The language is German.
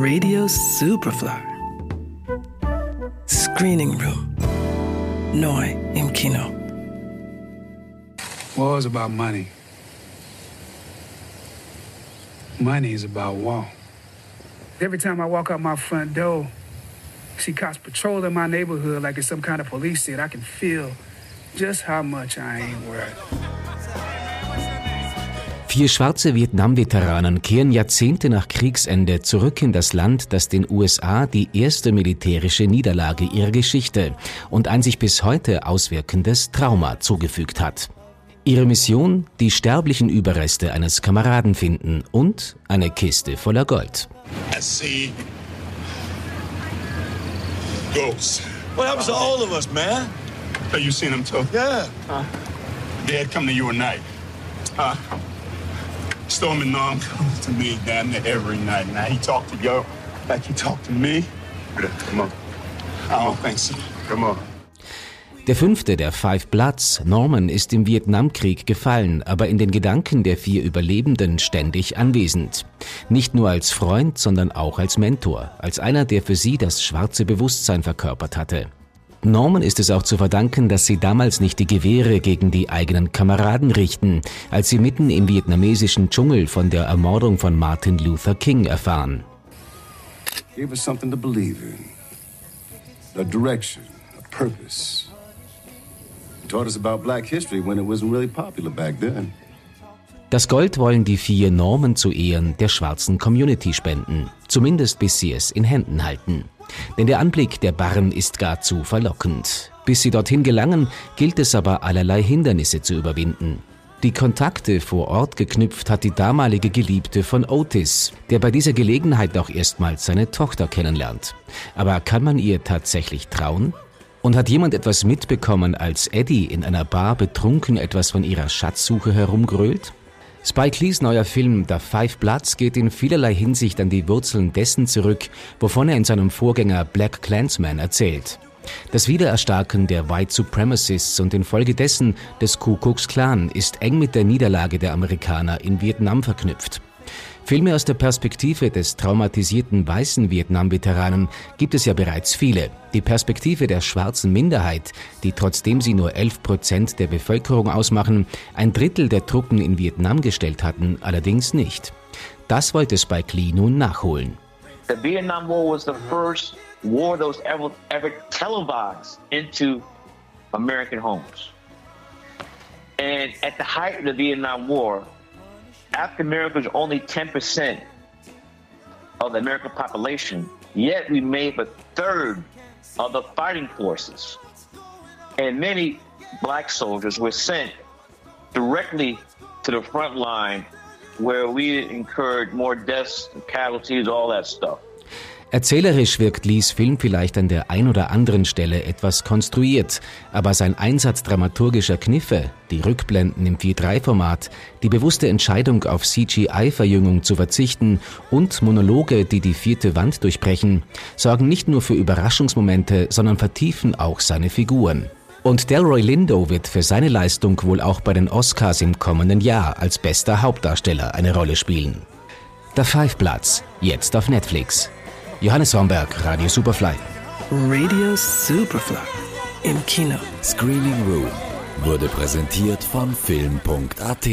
Radio Superfly. Screening Room. Neu im Kino. War is about money. Money is about war. Every time I walk out my front door, see cops patrolling my neighborhood like it's some kind of police state. I can feel just how much I ain't worth. Vier schwarze Vietnam-Veteranen kehren Jahrzehnte nach Kriegsende zurück in das Land, das den USA die erste militärische Niederlage ihrer Geschichte und ein sich bis heute auswirkendes Trauma zugefügt hat. Ihre Mission, die sterblichen Überreste eines Kameraden finden und eine Kiste voller Gold. Ghosts. What happens to all of us, man? Oh, you seen him too? Yeah. Dad come to you at night. Huh? Stormy Nom comes to me damn near every night. Now he talk to you like he talk to me. Come on. I don't think so. Come on. Der fünfte der Five Bloods, Norman, ist im Vietnamkrieg gefallen, aber in den Gedanken der vier Überlebenden ständig anwesend. Nicht nur als Freund, sondern auch als Mentor, als einer, der für sie das schwarze Bewusstsein verkörpert hatte. Norman ist es auch zu verdanken, dass sie damals nicht die Gewehre gegen die eigenen Kameraden richten, als sie mitten im vietnamesischen Dschungel von der Ermordung von Martin Luther King erfahren. Gave us something to believe in. A direction, a purpose. Taught us about black history when it wasn't really popular back then. Das Gold wollen die vier Normen zu Ehren der schwarzen Community spenden, zumindest bis sie es in Händen halten. Denn der Anblick der Barren ist gar zu verlockend. Bis sie dorthin gelangen, gilt es aber allerlei Hindernisse zu überwinden. Die Kontakte vor Ort geknüpft hat die damalige Geliebte von Otis, der bei dieser Gelegenheit auch erstmals seine Tochter kennenlernt. Aber kann man ihr tatsächlich trauen? Und hat jemand etwas mitbekommen, als Eddie in einer Bar betrunken etwas von ihrer Schatzsuche herumgrölt? Spike Lees neuer Film The Five Bloods geht in vielerlei Hinsicht an die Wurzeln dessen zurück, wovon er in seinem Vorgänger Black Clansman erzählt. Das Wiedererstarken der White Supremacists und infolgedessen des Ku Klux Klan ist eng mit der Niederlage der Amerikaner in Vietnam verknüpft. Vielmehr aus der Perspektive des traumatisierten weißen Vietnam-Veteranen gibt es ja bereits viele. Die Perspektive der schwarzen Minderheit, die trotzdem sie nur 11 Prozent der Bevölkerung ausmachen, ein Drittel der Truppen in Vietnam gestellt hatten, allerdings nicht. Das wollte Spike Lee nun nachholen. The Vietnam War was the first war that was ever, ever televised into American homes. And at the height of the Vietnam War, African Americans are only 10% of the American population, yet we made a third of the fighting forces. And many black soldiers were sent directly to the front line where we incurred more deaths, casualties, all that stuff. Erzählerisch wirkt Lees Film vielleicht an der ein oder anderen Stelle etwas konstruiert, aber sein Einsatz dramaturgischer Kniffe, die Rückblenden im 4-3-Format, die bewusste Entscheidung auf CGI-Verjüngung zu verzichten und Monologe, die die vierte Wand durchbrechen, sorgen nicht nur für Überraschungsmomente, sondern vertiefen auch seine Figuren. Und Delroy Lindo wird für seine Leistung wohl auch bei den Oscars im kommenden Jahr als bester Hauptdarsteller eine Rolle spielen. Der Five Bloods, jetzt auf Netflix. Johannes Romberg, Radio Superfly. Radio Superfly. Im Kino. Screening Room wurde präsentiert von Film.at.